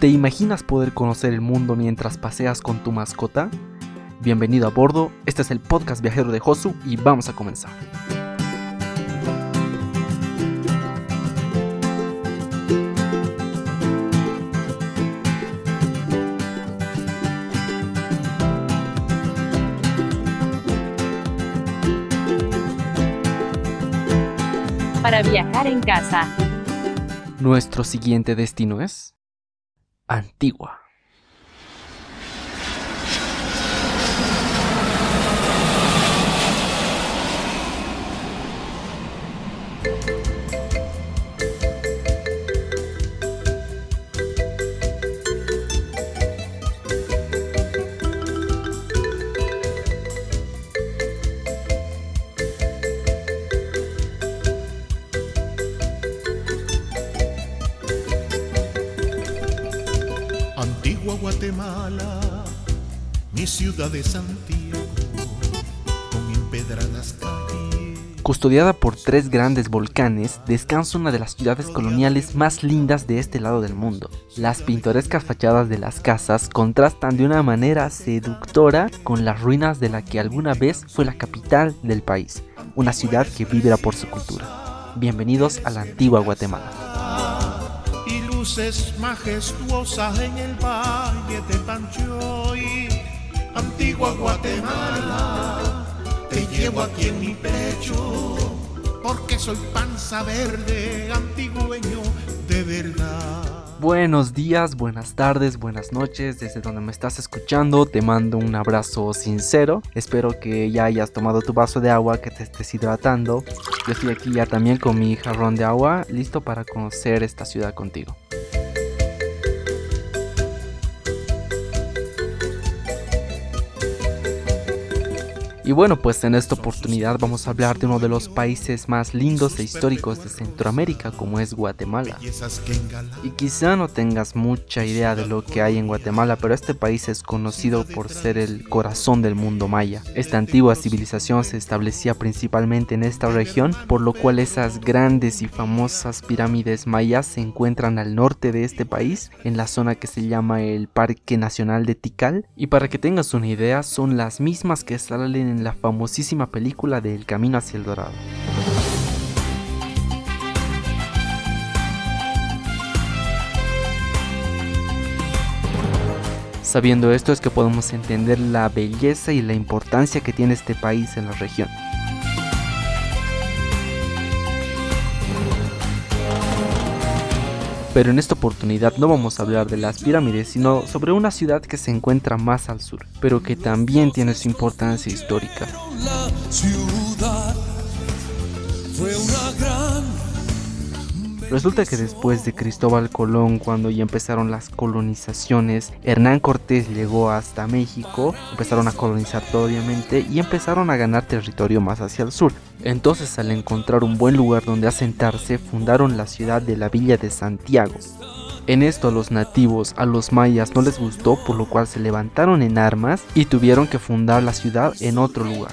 ¿Te imaginas poder conocer el mundo mientras paseas con tu mascota? Bienvenido a bordo, este es el podcast viajero de Josu y vamos a comenzar. Para viajar en casa. Nuestro siguiente destino es Antigua. Guatemala, mi ciudad de Santiago, con empedradas calles. Custodiada por tres grandes volcanes, descansa una de las ciudades coloniales más lindas de este lado del mundo. Las pintorescas fachadas de las casas contrastan de una manera seductora con las ruinas de la que alguna vez fue la capital del país, una ciudad que vibra por su cultura. Bienvenidos a la antigua Guatemala. Luces majestuosas en el valle de Panchoy. Antigua Guatemala, te llevo aquí en mi pecho, porque soy panza verde, antigüeño de verdad. Buenos días, buenas tardes, buenas noches, desde donde me estás escuchando, te mando un abrazo sincero. Espero que ya hayas tomado tu vaso de agua, que te estés hidratando. Yo estoy aquí ya también con mi jarrón de agua, listo para conocer esta ciudad contigo. Y bueno, pues en esta oportunidad vamos a hablar de uno de los países más lindos e históricos de Centroamérica, como es Guatemala. Y quizá no tengas mucha idea de lo que hay en Guatemala, pero este país es conocido por ser el corazón del mundo maya. Esta antigua civilización se establecía principalmente en esta región, por lo cual esas grandes y famosas pirámides mayas se encuentran al norte de este país, en la zona que se llama el Parque Nacional de Tikal. Y para que tengas una idea, son las mismas que salen en la famosísima película de El Camino hacia el Dorado. Sabiendo esto es que podemos entender la belleza y la importancia que tiene este país en la región. Pero en esta oportunidad no vamos a hablar de las pirámides, sino sobre una ciudad que se encuentra más al sur, pero que también tiene su importancia histórica. la ciudad fue una gran Resulta que después de Cristóbal Colón, cuando ya empezaron las colonizaciones, Hernán Cortés llegó hasta México, empezaron a colonizar todo obviamente y empezaron a ganar territorio más hacia el sur. Entonces al encontrar un buen lugar donde asentarse, fundaron la ciudad de la Villa de Santiago. En esto a los nativos, a los mayas no les gustó, por lo cual se levantaron en armas y tuvieron que fundar la ciudad en otro lugar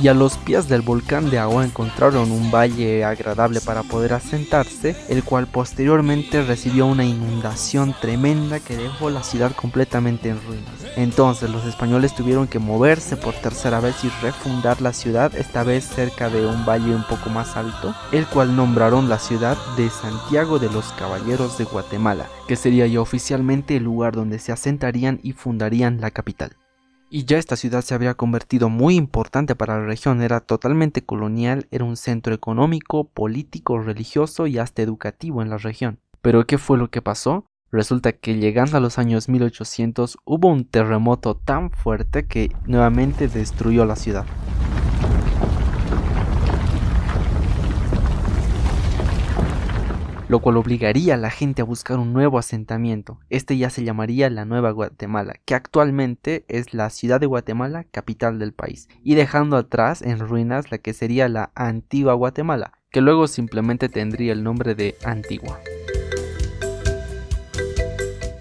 y a los pies del volcán de agua encontraron un valle agradable para poder asentarse, el cual posteriormente recibió una inundación tremenda que dejó la ciudad completamente en ruinas. Entonces los españoles tuvieron que moverse por tercera vez y refundar la ciudad, esta vez cerca de un valle un poco más alto, el cual nombraron la ciudad de Santiago de los Caballeros de Guatemala, que sería ya oficialmente el lugar donde se asentarían y fundarían la capital. Y ya esta ciudad se había convertido muy importante para la región, era totalmente colonial, era un centro económico, político, religioso y hasta educativo en la región. Pero ¿qué fue lo que pasó? Resulta que llegando a los años 1800 hubo un terremoto tan fuerte que nuevamente destruyó la ciudad. Lo cual obligaría a la gente a buscar un nuevo asentamiento. Este ya se llamaría la Nueva Guatemala, que actualmente es la ciudad de Guatemala, capital del país, y dejando atrás en ruinas la que sería la antigua Guatemala, que luego simplemente tendría el nombre de Antigua.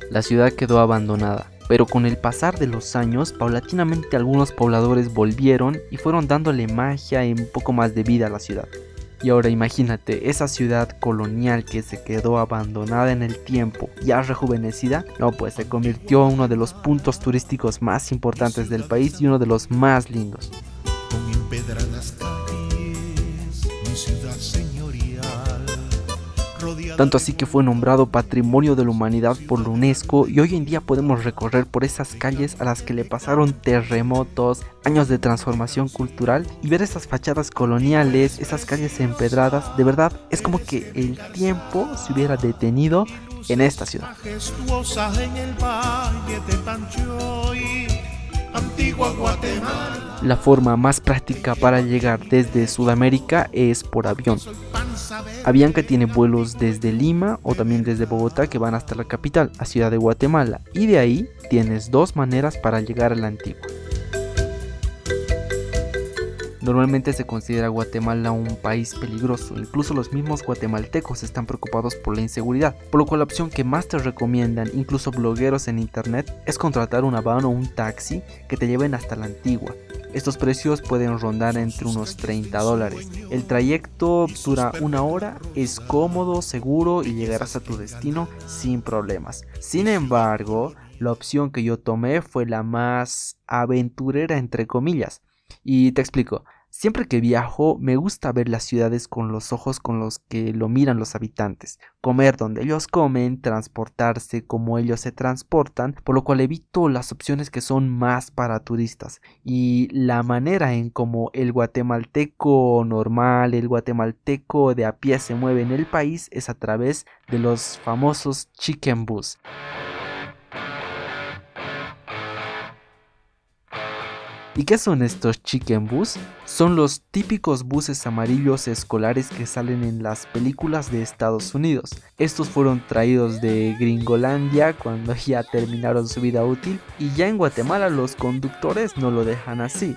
La ciudad quedó abandonada, pero con el pasar de los años, paulatinamente algunos pobladores volvieron y fueron dándole magia y un poco más de vida a la ciudad. Y ahora imagínate, esa ciudad colonial que se quedó abandonada en el tiempo, ya rejuvenecida, no, pues se convirtió en uno de los puntos turísticos más importantes del país y uno de los más lindos. Con Tanto así que fue nombrado Patrimonio de la Humanidad por la UNESCO y hoy en día podemos recorrer por esas calles a las que le pasaron terremotos, años de transformación cultural y ver esas fachadas coloniales, esas calles empedradas, de verdad es como que el tiempo se hubiera detenido en esta ciudad. Antigua Guatemala. La forma más práctica para llegar desde Sudamérica es por avión. Avianca tiene vuelos desde Lima o también desde Bogotá que van hasta la capital, a Ciudad de Guatemala, y de ahí tienes dos maneras para llegar a la antigua. Normalmente se considera Guatemala un país peligroso, incluso los mismos guatemaltecos están preocupados por la inseguridad, por lo cual la opción que más te recomiendan, incluso blogueros en internet, es contratar una van o un taxi que te lleven hasta la antigua. Estos precios pueden rondar entre unos 30 dólares. El trayecto dura una hora, es cómodo, seguro y llegarás a tu destino sin problemas. Sin embargo, la opción que yo tomé fue la más aventurera entre comillas. Y te explico. Siempre que viajo me gusta ver las ciudades con los ojos con los que lo miran los habitantes, comer donde ellos comen, transportarse como ellos se transportan, por lo cual evito las opciones que son más para turistas. Y la manera en como el guatemalteco normal, el guatemalteco de a pie se mueve en el país es a través de los famosos chicken bus. ¿Y qué son estos chicken bus? Son los típicos buses amarillos escolares que salen en las películas de Estados Unidos. Estos fueron traídos de Gringolandia cuando ya terminaron su vida útil y ya en Guatemala los conductores no lo dejan así.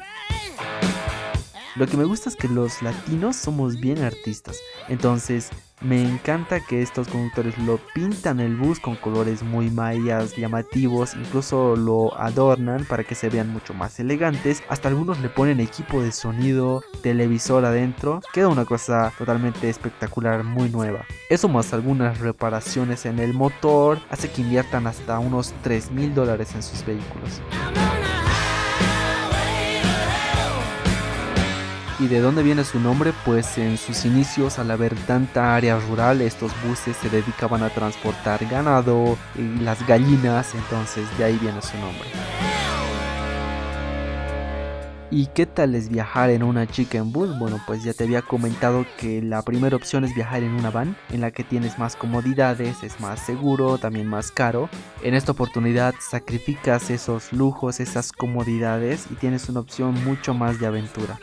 Lo que me gusta es que los latinos somos bien artistas, entonces me encanta que estos conductores lo pintan el bus con colores muy mayas, llamativos, incluso lo adornan para que se vean mucho más elegantes, hasta algunos le ponen equipo de sonido, televisor adentro, queda una cosa totalmente espectacular, muy nueva. Eso más algunas reparaciones en el motor hace que inviertan hasta unos 3 mil dólares en sus vehículos. ¿Y de dónde viene su nombre? Pues en sus inicios, al haber tanta área rural, estos buses se dedicaban a transportar ganado y las gallinas, entonces de ahí viene su nombre. ¿Y qué tal es viajar en una chicken bus? Bueno, pues ya te había comentado que la primera opción es viajar en una van, en la que tienes más comodidades, es más seguro, también más caro. En esta oportunidad sacrificas esos lujos, esas comodidades y tienes una opción mucho más de aventura.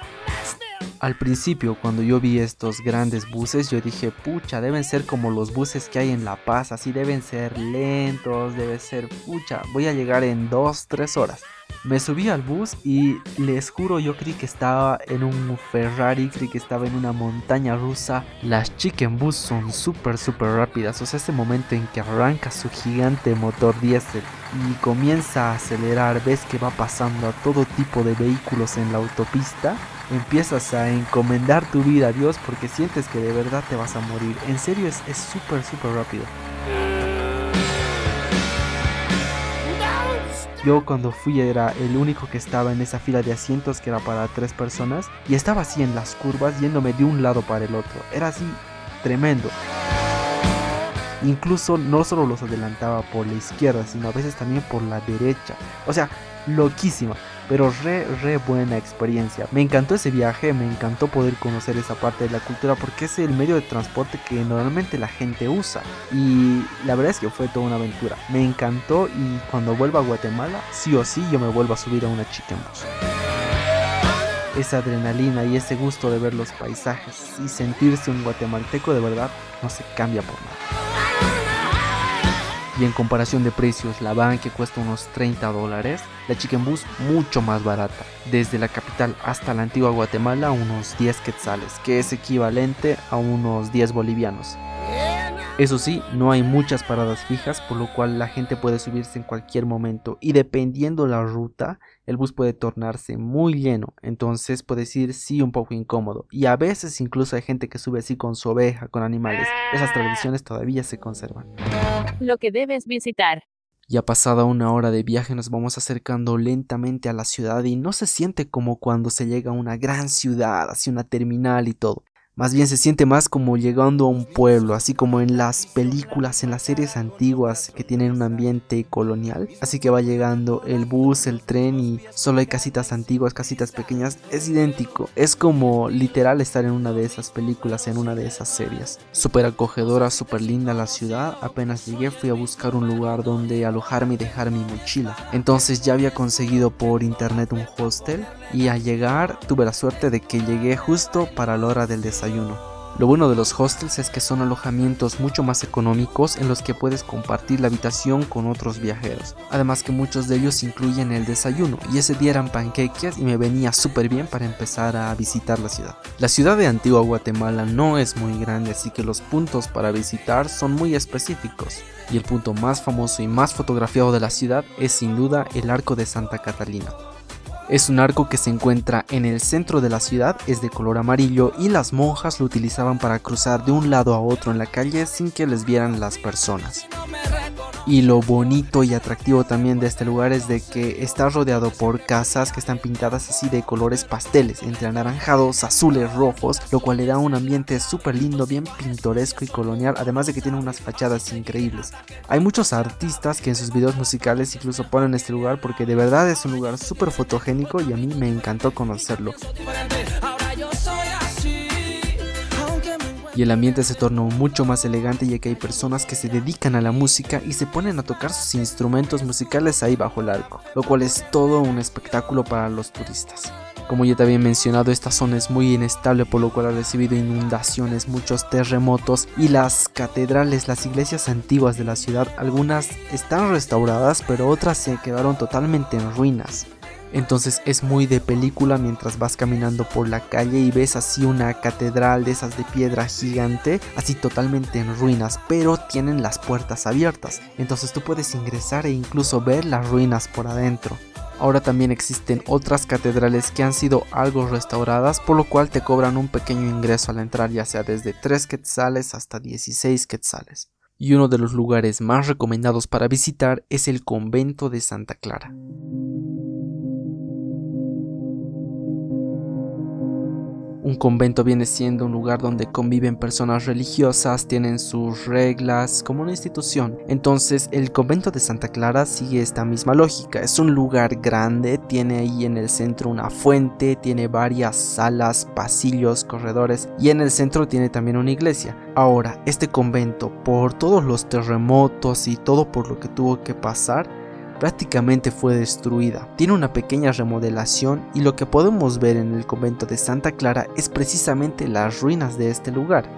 Al principio, cuando yo vi estos grandes buses, yo dije, pucha, deben ser como los buses que hay en La Paz, así deben ser lentos, debe ser, pucha, voy a llegar en 2-3 horas. Me subí al bus y les juro, yo creí que estaba en un Ferrari, creí que estaba en una montaña rusa. Las chicken bus son súper, súper rápidas, o sea, ese momento en que arranca su gigante motor diésel y comienza a acelerar, ves que va pasando a todo tipo de vehículos en la autopista empiezas a encomendar tu vida a Dios porque sientes que de verdad te vas a morir. En serio es súper, súper rápido. Yo cuando fui era el único que estaba en esa fila de asientos que era para tres personas y estaba así en las curvas yéndome de un lado para el otro. Era así tremendo. Incluso no solo los adelantaba por la izquierda, sino a veces también por la derecha. O sea, loquísima, pero re, re buena experiencia. Me encantó ese viaje, me encantó poder conocer esa parte de la cultura porque es el medio de transporte que normalmente la gente usa. Y la verdad es que fue toda una aventura. Me encantó y cuando vuelva a Guatemala, sí o sí yo me vuelvo a subir a una chicken bus esa adrenalina y ese gusto de ver los paisajes y sentirse un guatemalteco de verdad no se cambia por nada. Y en comparación de precios, la van que cuesta unos 30 dólares, la Chicken Bus mucho más barata. Desde la capital hasta la antigua Guatemala, unos 10 quetzales, que es equivalente a unos 10 bolivianos. Eso sí, no hay muchas paradas fijas, por lo cual la gente puede subirse en cualquier momento y dependiendo la ruta, el bus puede tornarse muy lleno, entonces puedes ir sí un poco incómodo. Y a veces incluso hay gente que sube así con su oveja, con animales. Esas tradiciones todavía se conservan. Lo que debes visitar. Ya pasada una hora de viaje nos vamos acercando lentamente a la ciudad y no se siente como cuando se llega a una gran ciudad, hacia una terminal y todo. Más bien se siente más como llegando a un pueblo, así como en las películas, en las series antiguas que tienen un ambiente colonial. Así que va llegando el bus, el tren y solo hay casitas antiguas, casitas pequeñas. Es idéntico, es como literal estar en una de esas películas, en una de esas series. Súper acogedora, súper linda la ciudad. Apenas llegué fui a buscar un lugar donde alojarme y dejar mi mochila. Entonces ya había conseguido por internet un hostel y al llegar tuve la suerte de que llegué justo para la hora del desayuno. Lo bueno de los hostels es que son alojamientos mucho más económicos en los que puedes compartir la habitación con otros viajeros. Además que muchos de ellos incluyen el desayuno y ese día eran panqueques y me venía súper bien para empezar a visitar la ciudad. La ciudad de Antigua Guatemala no es muy grande así que los puntos para visitar son muy específicos. Y el punto más famoso y más fotografiado de la ciudad es sin duda el Arco de Santa Catalina. Es un arco que se encuentra en el centro de la ciudad, es de color amarillo y las monjas lo utilizaban para cruzar de un lado a otro en la calle sin que les vieran las personas. Y lo bonito y atractivo también de este lugar es de que está rodeado por casas que están pintadas así de colores pasteles, entre anaranjados, azules, rojos, lo cual le da un ambiente súper lindo, bien pintoresco y colonial, además de que tiene unas fachadas increíbles. Hay muchos artistas que en sus videos musicales incluso ponen este lugar porque de verdad es un lugar súper fotogénico y a mí me encantó conocerlo. y el ambiente se tornó mucho más elegante ya que hay personas que se dedican a la música y se ponen a tocar sus instrumentos musicales ahí bajo el arco, lo cual es todo un espectáculo para los turistas. Como ya te había mencionado, esta zona es muy inestable por lo cual ha recibido inundaciones, muchos terremotos y las catedrales, las iglesias antiguas de la ciudad, algunas están restauradas pero otras se quedaron totalmente en ruinas. Entonces es muy de película mientras vas caminando por la calle y ves así una catedral de esas de piedra gigante, así totalmente en ruinas, pero tienen las puertas abiertas. Entonces tú puedes ingresar e incluso ver las ruinas por adentro. Ahora también existen otras catedrales que han sido algo restauradas, por lo cual te cobran un pequeño ingreso al entrar, ya sea desde 3 quetzales hasta 16 quetzales. Y uno de los lugares más recomendados para visitar es el convento de Santa Clara. Un convento viene siendo un lugar donde conviven personas religiosas, tienen sus reglas, como una institución. Entonces el convento de Santa Clara sigue esta misma lógica. Es un lugar grande, tiene ahí en el centro una fuente, tiene varias salas, pasillos, corredores y en el centro tiene también una iglesia. Ahora, este convento, por todos los terremotos y todo por lo que tuvo que pasar, prácticamente fue destruida. Tiene una pequeña remodelación y lo que podemos ver en el convento de Santa Clara es precisamente las ruinas de este lugar.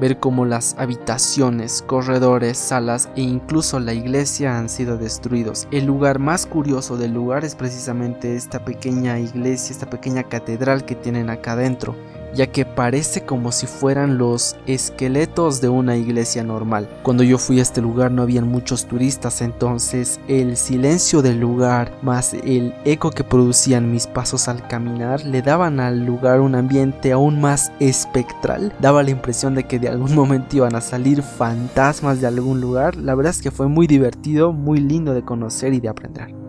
Ver cómo las habitaciones, corredores, salas e incluso la iglesia han sido destruidos. El lugar más curioso del lugar es precisamente esta pequeña iglesia, esta pequeña catedral que tienen acá adentro ya que parece como si fueran los esqueletos de una iglesia normal. Cuando yo fui a este lugar no habían muchos turistas, entonces el silencio del lugar más el eco que producían mis pasos al caminar le daban al lugar un ambiente aún más espectral. Daba la impresión de que de algún momento iban a salir fantasmas de algún lugar. La verdad es que fue muy divertido, muy lindo de conocer y de aprender.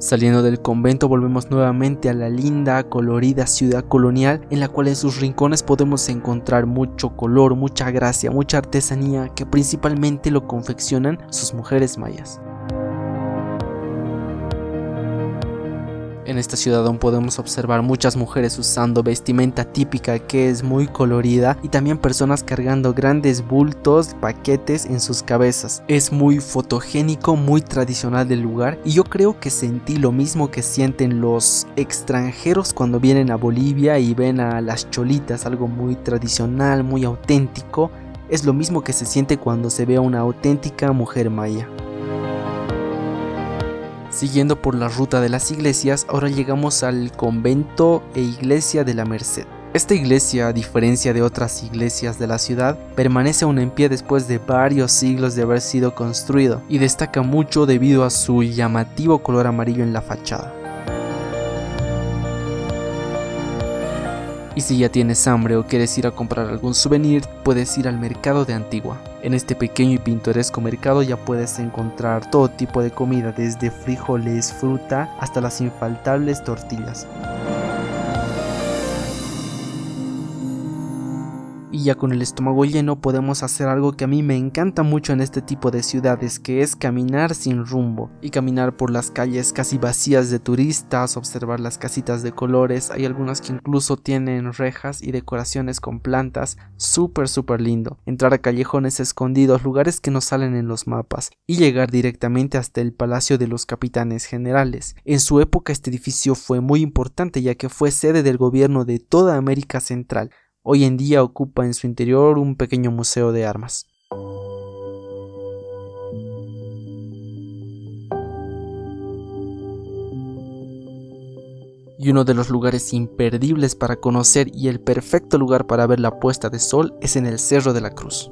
Saliendo del convento volvemos nuevamente a la linda, colorida ciudad colonial en la cual en sus rincones podemos encontrar mucho color, mucha gracia, mucha artesanía que principalmente lo confeccionan sus mujeres mayas. En esta ciudad aún podemos observar muchas mujeres usando vestimenta típica que es muy colorida y también personas cargando grandes bultos, paquetes en sus cabezas. Es muy fotogénico, muy tradicional del lugar y yo creo que sentí lo mismo que sienten los extranjeros cuando vienen a Bolivia y ven a las cholitas, algo muy tradicional, muy auténtico. Es lo mismo que se siente cuando se ve a una auténtica mujer maya. Siguiendo por la ruta de las iglesias, ahora llegamos al convento e iglesia de la Merced. Esta iglesia, a diferencia de otras iglesias de la ciudad, permanece aún en pie después de varios siglos de haber sido construido y destaca mucho debido a su llamativo color amarillo en la fachada. Y si ya tienes hambre o quieres ir a comprar algún souvenir, puedes ir al mercado de Antigua. En este pequeño y pintoresco mercado ya puedes encontrar todo tipo de comida, desde frijoles, fruta, hasta las infaltables tortillas. Y ya con el estómago lleno podemos hacer algo que a mí me encanta mucho en este tipo de ciudades, que es caminar sin rumbo y caminar por las calles casi vacías de turistas, observar las casitas de colores, hay algunas que incluso tienen rejas y decoraciones con plantas, súper súper lindo, entrar a callejones escondidos, lugares que no salen en los mapas y llegar directamente hasta el Palacio de los Capitanes Generales. En su época este edificio fue muy importante ya que fue sede del gobierno de toda América Central, Hoy en día ocupa en su interior un pequeño museo de armas. Y uno de los lugares imperdibles para conocer y el perfecto lugar para ver la puesta de sol es en el Cerro de la Cruz.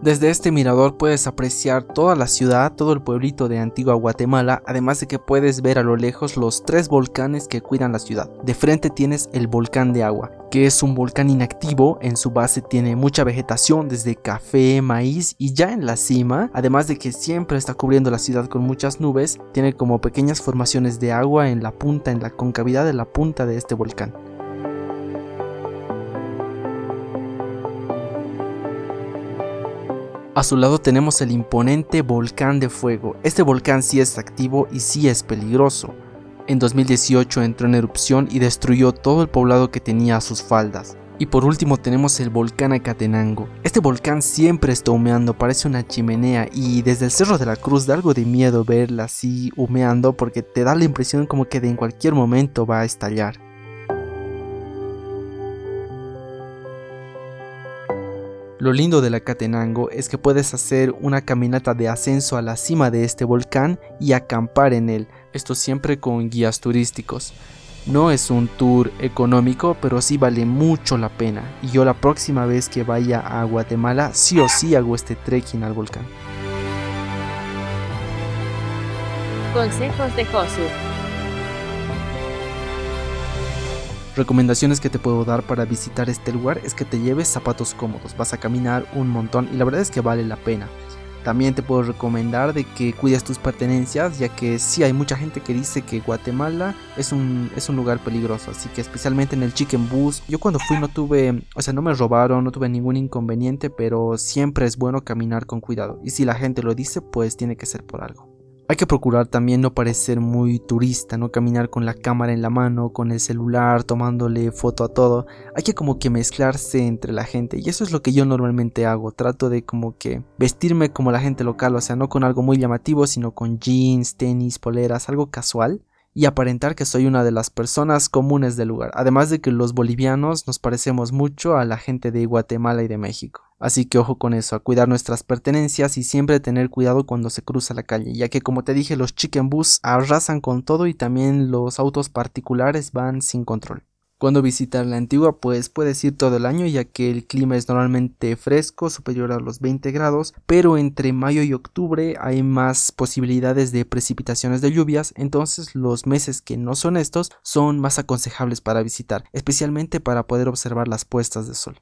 Desde este mirador puedes apreciar toda la ciudad, todo el pueblito de Antigua Guatemala, además de que puedes ver a lo lejos los tres volcanes que cuidan la ciudad. De frente tienes el volcán de agua, que es un volcán inactivo, en su base tiene mucha vegetación desde café, maíz y ya en la cima, además de que siempre está cubriendo la ciudad con muchas nubes, tiene como pequeñas formaciones de agua en la punta, en la concavidad de la punta de este volcán. A su lado tenemos el imponente volcán de fuego. Este volcán sí es activo y sí es peligroso. En 2018 entró en erupción y destruyó todo el poblado que tenía a sus faldas. Y por último tenemos el volcán Acatenango. Este volcán siempre está humeando, parece una chimenea y desde el Cerro de la Cruz da algo de miedo verla así humeando porque te da la impresión como que de en cualquier momento va a estallar. Lo lindo de la Catenango es que puedes hacer una caminata de ascenso a la cima de este volcán y acampar en él, esto siempre con guías turísticos. No es un tour económico, pero sí vale mucho la pena. Y yo la próxima vez que vaya a Guatemala, sí o sí hago este trekking al volcán. Consejos de Josu. Recomendaciones que te puedo dar para visitar este lugar es que te lleves zapatos cómodos, vas a caminar un montón y la verdad es que vale la pena. También te puedo recomendar de que cuides tus pertenencias, ya que sí hay mucha gente que dice que Guatemala es un, es un lugar peligroso, así que especialmente en el chicken bus. Yo cuando fui no tuve, o sea, no me robaron, no tuve ningún inconveniente, pero siempre es bueno caminar con cuidado. Y si la gente lo dice, pues tiene que ser por algo. Hay que procurar también no parecer muy turista, no caminar con la cámara en la mano, con el celular, tomándole foto a todo. Hay que como que mezclarse entre la gente y eso es lo que yo normalmente hago. Trato de como que vestirme como la gente local, o sea, no con algo muy llamativo, sino con jeans, tenis, poleras, algo casual y aparentar que soy una de las personas comunes del lugar, además de que los bolivianos nos parecemos mucho a la gente de Guatemala y de México. Así que ojo con eso, a cuidar nuestras pertenencias y siempre tener cuidado cuando se cruza la calle, ya que como te dije los chicken bus arrasan con todo y también los autos particulares van sin control. Cuando visitar la antigua pues puedes ir todo el año ya que el clima es normalmente fresco, superior a los 20 grados, pero entre mayo y octubre hay más posibilidades de precipitaciones de lluvias, entonces los meses que no son estos son más aconsejables para visitar, especialmente para poder observar las puestas de sol.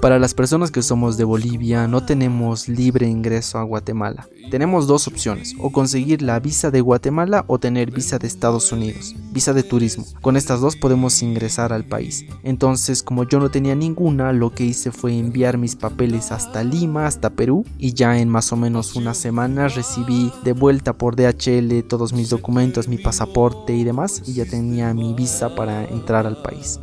Para las personas que somos de Bolivia no tenemos libre ingreso a Guatemala. Tenemos dos opciones, o conseguir la visa de Guatemala o tener visa de Estados Unidos, visa de turismo. Con estas dos podemos ingresar al país. Entonces, como yo no tenía ninguna, lo que hice fue enviar mis papeles hasta Lima, hasta Perú, y ya en más o menos una semana recibí de vuelta por DHL todos mis documentos, mi pasaporte y demás, y ya tenía mi visa para entrar al país.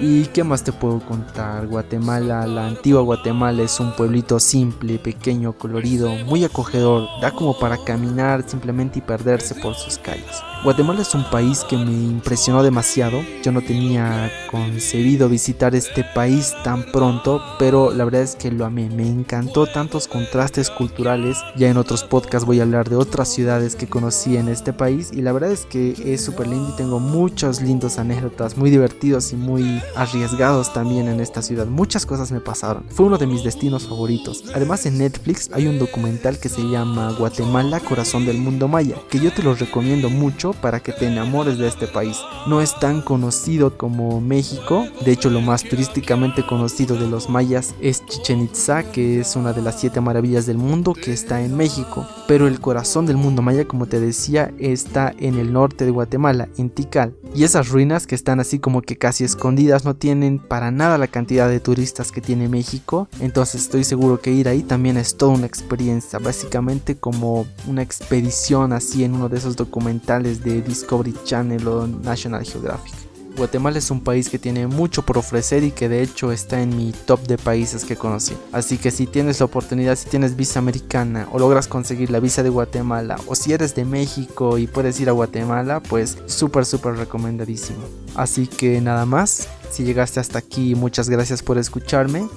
¿Y qué más te puedo contar? Guatemala, la antigua Guatemala es un pueblito simple, pequeño, colorido, muy acogedor, da como para caminar simplemente y perderse por sus calles. Guatemala es un país que me impresionó demasiado. Yo no tenía concebido visitar este país tan pronto, pero la verdad es que lo amé. Me encantó tantos contrastes culturales. Ya en otros podcasts voy a hablar de otras ciudades que conocí en este país y la verdad es que es súper lindo y tengo muchos lindos anécdotas, muy divertidos y muy arriesgados también en esta ciudad. Muchas cosas me pasaron. Fue uno de mis destinos favoritos. Además en Netflix hay un documental que se llama Guatemala, Corazón del Mundo Maya, que yo te lo recomiendo mucho para que te enamores de este país. No es tan conocido como México, de hecho lo más turísticamente conocido de los mayas es Chichen Itza, que es una de las siete maravillas del mundo que está en México, pero el corazón del mundo maya, como te decía, está en el norte de Guatemala, en Tikal. Y esas ruinas que están así como que casi escondidas no tienen para nada la cantidad de turistas que tiene México, entonces estoy seguro que ir ahí también es toda una experiencia, básicamente como una expedición así en uno de esos documentales de Discovery Channel o National Geographic. Guatemala es un país que tiene mucho por ofrecer y que de hecho está en mi top de países que conocí. Así que si tienes la oportunidad, si tienes visa americana o logras conseguir la visa de Guatemala o si eres de México y puedes ir a Guatemala, pues súper súper recomendadísimo. Así que nada más, si llegaste hasta aquí, muchas gracias por escucharme.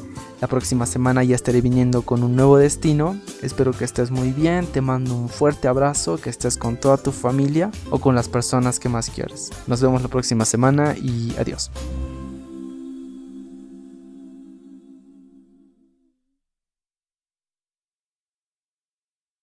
La próxima semana ya estaré viniendo con un nuevo destino. Espero que estés muy bien. Te mando un fuerte abrazo, que estés con toda tu familia o con las personas que más quieres. Nos vemos la próxima semana y adiós.